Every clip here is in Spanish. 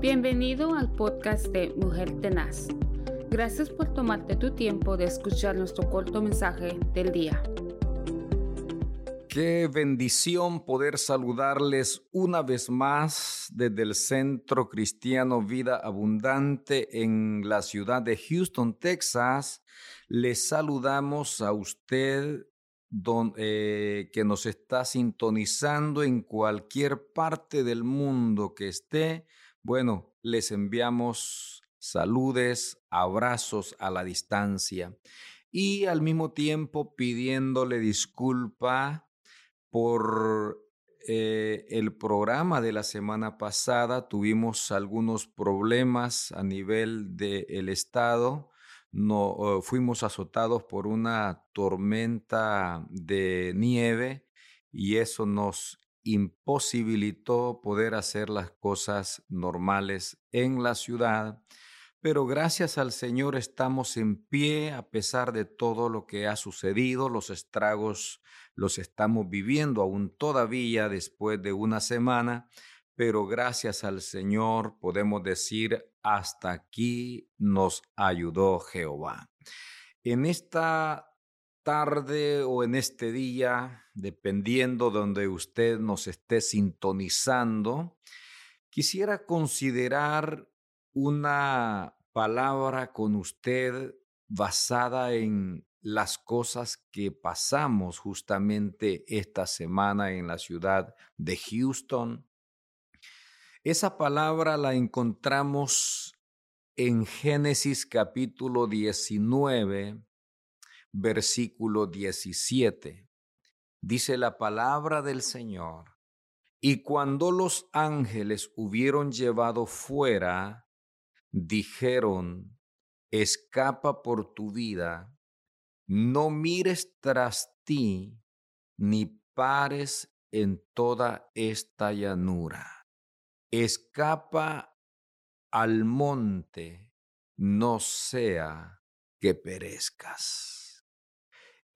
Bienvenido al podcast de Mujer Tenaz. Gracias por tomarte tu tiempo de escuchar nuestro corto mensaje del día. Qué bendición poder saludarles una vez más desde el Centro Cristiano Vida Abundante en la ciudad de Houston, Texas. Les saludamos a usted don, eh, que nos está sintonizando en cualquier parte del mundo que esté. Bueno, les enviamos saludes, abrazos a la distancia y al mismo tiempo pidiéndole disculpa por eh, el programa de la semana pasada. Tuvimos algunos problemas a nivel del estado. Eh, fuimos azotados por una tormenta de nieve y eso nos imposibilitó poder hacer las cosas normales en la ciudad. Pero gracias al Señor estamos en pie a pesar de todo lo que ha sucedido, los estragos los estamos viviendo aún todavía después de una semana, pero gracias al Señor podemos decir, hasta aquí nos ayudó Jehová. En esta tarde o en este día, dependiendo donde usted nos esté sintonizando, quisiera considerar una palabra con usted basada en las cosas que pasamos justamente esta semana en la ciudad de Houston. Esa palabra la encontramos en Génesis capítulo 19, versículo 17. Dice la palabra del Señor. Y cuando los ángeles hubieron llevado fuera, dijeron, escapa por tu vida, no mires tras ti, ni pares en toda esta llanura. Escapa al monte, no sea que perezcas.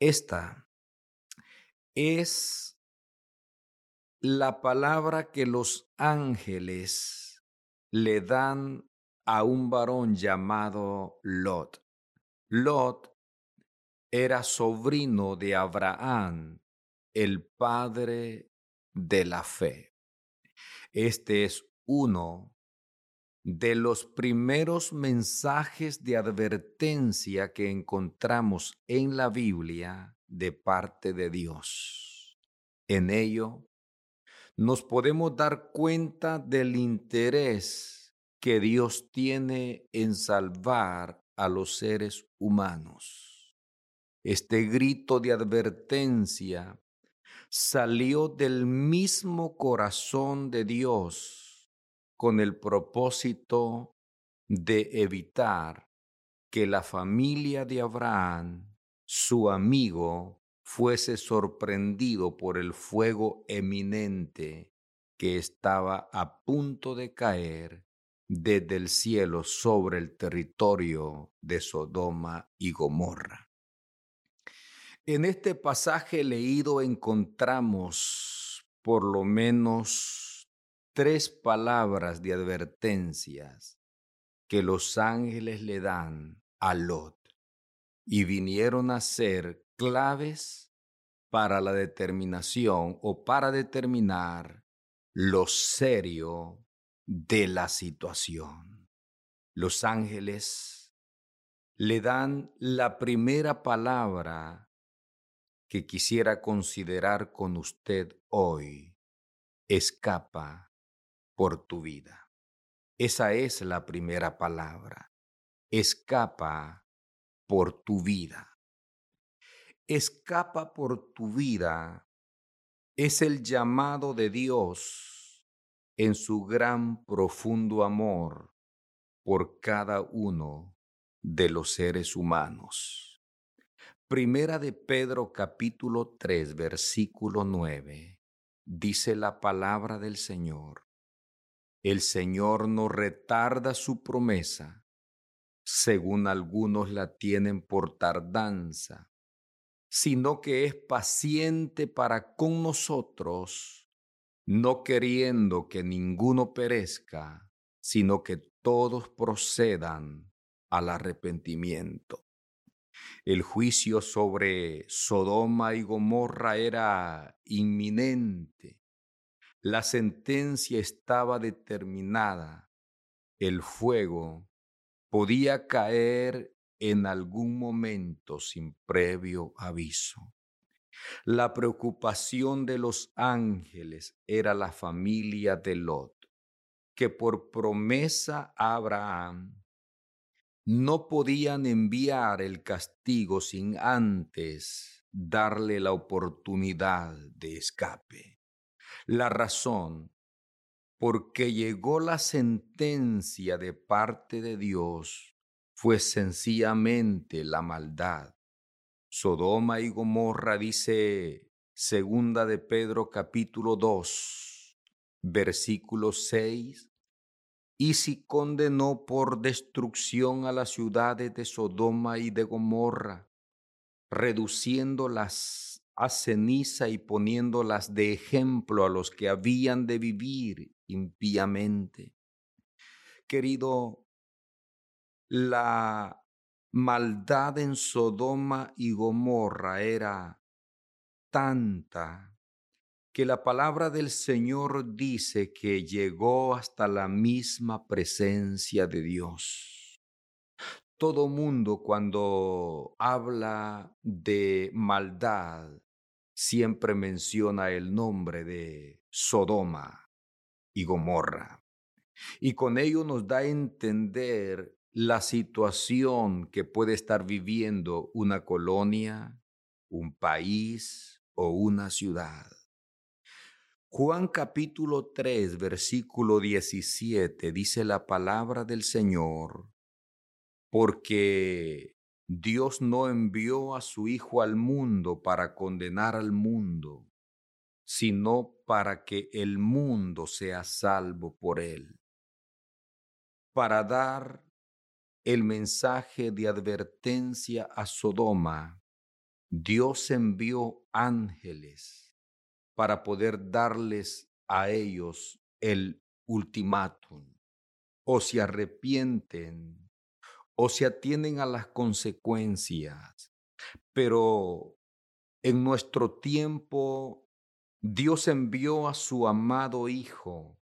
Esta es la palabra que los ángeles le dan a un varón llamado Lot. Lot era sobrino de Abraham, el padre de la fe. Este es uno de los primeros mensajes de advertencia que encontramos en la Biblia de parte de Dios. En ello, nos podemos dar cuenta del interés que Dios tiene en salvar a los seres humanos. Este grito de advertencia salió del mismo corazón de Dios con el propósito de evitar que la familia de Abraham su amigo fuese sorprendido por el fuego eminente que estaba a punto de caer desde el cielo sobre el territorio de Sodoma y Gomorra. En este pasaje leído encontramos por lo menos tres palabras de advertencias que los ángeles le dan a Lot y vinieron a ser claves para la determinación o para determinar lo serio de la situación. Los ángeles le dan la primera palabra que quisiera considerar con usted hoy. Escapa por tu vida. Esa es la primera palabra. Escapa por tu vida. Escapa por tu vida es el llamado de Dios en su gran profundo amor por cada uno de los seres humanos. Primera de Pedro capítulo 3 versículo 9 dice la palabra del Señor. El Señor no retarda su promesa según algunos la tienen por tardanza, sino que es paciente para con nosotros, no queriendo que ninguno perezca, sino que todos procedan al arrepentimiento. El juicio sobre Sodoma y Gomorra era inminente. La sentencia estaba determinada. El fuego podía caer en algún momento sin previo aviso. La preocupación de los ángeles era la familia de Lot que por promesa a Abraham no podían enviar el castigo sin antes darle la oportunidad de escape. La razón por que llegó la sentencia de parte de Dios fue sencillamente la maldad. Sodoma y Gomorra dice segunda de Pedro capítulo 2 versículo 6, y si condenó por destrucción a las ciudades de Sodoma y de Gomorra, reduciéndolas a ceniza y poniéndolas de ejemplo a los que habían de vivir impíamente. Querido, la maldad en Sodoma y Gomorra era tanta que la palabra del Señor dice que llegó hasta la misma presencia de Dios. Todo mundo cuando habla de maldad siempre menciona el nombre de Sodoma y Gomorra. Y con ello nos da a entender la situación que puede estar viviendo una colonia, un país o una ciudad. Juan capítulo 3, versículo 17 dice la palabra del Señor, porque Dios no envió a su Hijo al mundo para condenar al mundo, sino para que el mundo sea salvo por él. Para dar el mensaje de advertencia a Sodoma, Dios envió ángeles para poder darles a ellos el ultimátum. O se arrepienten o se atienden a las consecuencias. Pero en nuestro tiempo, Dios envió a su amado Hijo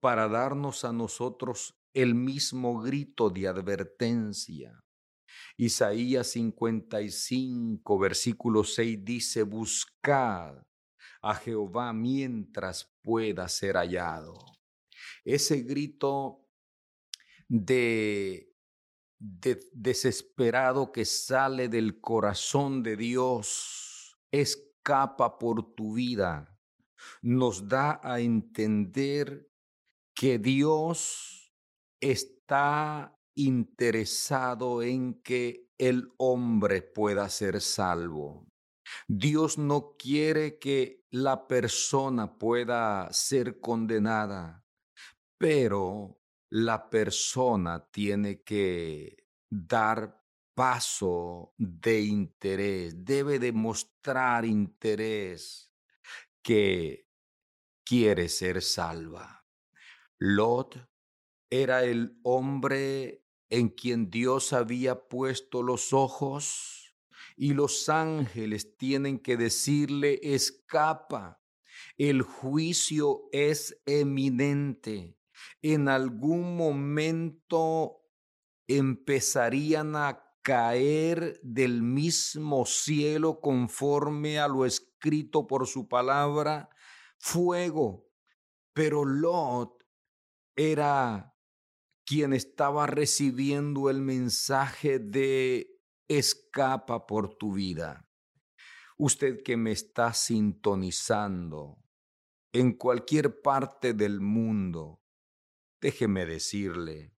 para darnos a nosotros el mismo grito de advertencia. Isaías 55, versículo 6 dice, buscad a Jehová mientras pueda ser hallado. Ese grito de, desesperado que sale del corazón de Dios escapa por tu vida. Nos da a entender que Dios está interesado en que el hombre pueda ser salvo. Dios no quiere que la persona pueda ser condenada, pero la persona tiene que dar paso de interés, debe demostrar interés que quiere ser salva. Lot era el hombre en quien Dios había puesto los ojos y los ángeles tienen que decirle, escapa. El juicio es eminente. En algún momento empezarían a caer del mismo cielo conforme a lo escrito por su palabra, fuego. Pero Lot era quien estaba recibiendo el mensaje de escapa por tu vida. Usted que me está sintonizando en cualquier parte del mundo, déjeme decirle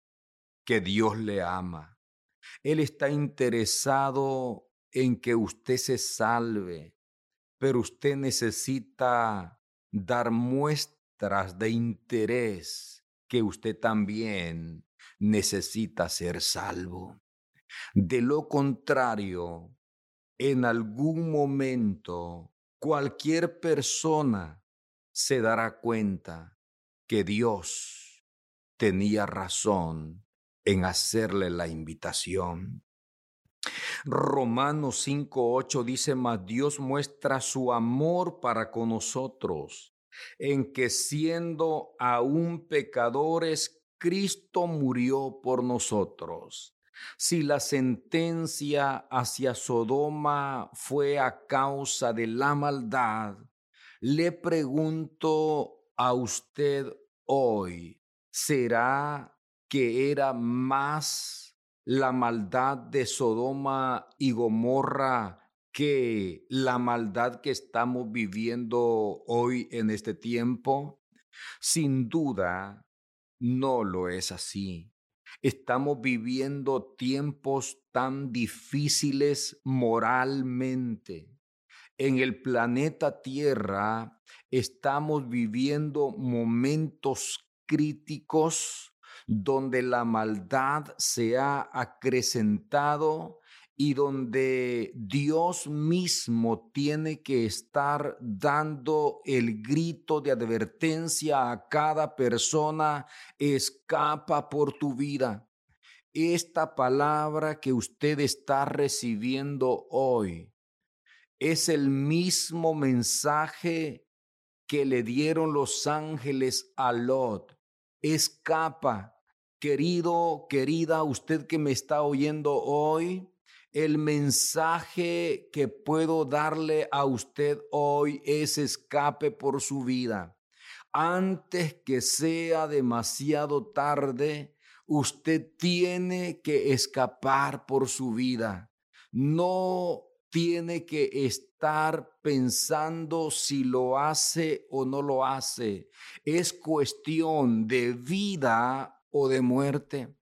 que Dios le ama. Él está interesado en que usted se salve, pero usted necesita dar muestras de interés que usted también necesita ser salvo. De lo contrario, en algún momento cualquier persona se dará cuenta que Dios tenía razón en hacerle la invitación. Romanos 5.8 dice, mas Dios muestra su amor para con nosotros, en que siendo aún pecadores, Cristo murió por nosotros. Si la sentencia hacia Sodoma fue a causa de la maldad, le pregunto a usted hoy, ¿será que era más la maldad de Sodoma y Gomorra que la maldad que estamos viviendo hoy en este tiempo? Sin duda, no lo es así. Estamos viviendo tiempos tan difíciles moralmente. En el planeta Tierra estamos viviendo momentos críticos donde la maldad se ha acrecentado y donde Dios mismo tiene que estar dando el grito de advertencia a cada persona, escapa por tu vida. Esta palabra que usted está recibiendo hoy es el mismo mensaje que le dieron los ángeles a Lot. Escapa, querido, querida, usted que me está oyendo hoy el mensaje que puedo darle a usted hoy es escape por su vida. Antes que sea demasiado tarde, usted tiene que escapar por su vida. No tiene que estar pensando si lo hace o no lo hace. Es cuestión de vida o de muerte.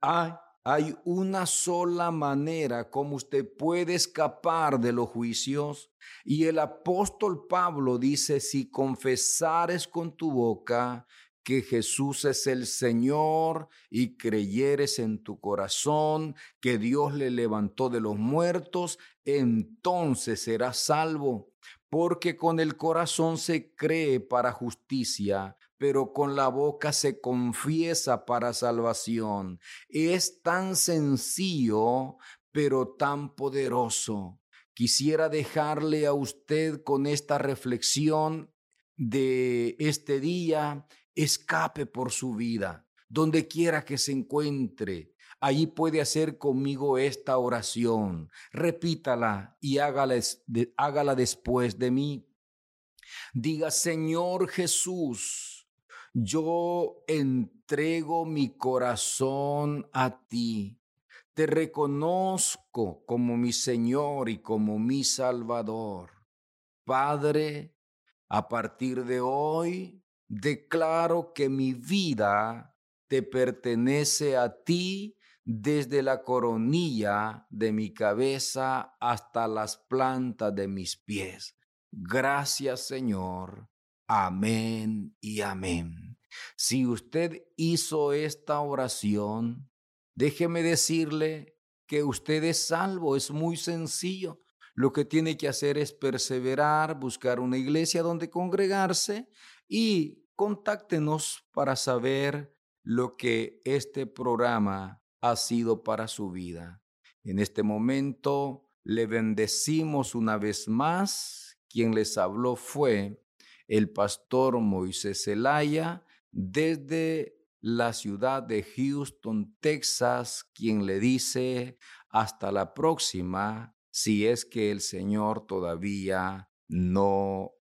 Hay una sola manera como usted puede escapar de los juicios. Y el apóstol Pablo dice, si confesares con tu boca que Jesús es el Señor y creyeres en tu corazón que Dios le levantó de los muertos, entonces serás salvo. Porque con el corazón se cree para justicia, pero con la boca se confiesa para salvación. Es tan sencillo, pero tan poderoso. Quisiera dejarle a usted con esta reflexión de este día, escape por su vida, donde quiera que se encuentre. Allí puede hacer conmigo esta oración. Repítala y hágala, hágala después de mí. Diga, Señor Jesús, yo entrego mi corazón a ti. Te reconozco como mi Señor y como mi Salvador. Padre, a partir de hoy declaro que mi vida te pertenece a ti desde la coronilla de mi cabeza hasta las plantas de mis pies. Gracias Señor Amén y amén. Si usted hizo esta oración, déjeme decirle que usted es salvo, es muy sencillo. Lo que tiene que hacer es perseverar, buscar una iglesia donde congregarse y contáctenos para saber lo que este programa ha sido para su vida. En este momento le bendecimos una vez más. Quien les habló fue el pastor Moisés Zelaya desde la ciudad de Houston, Texas, quien le dice hasta la próxima si es que el Señor todavía no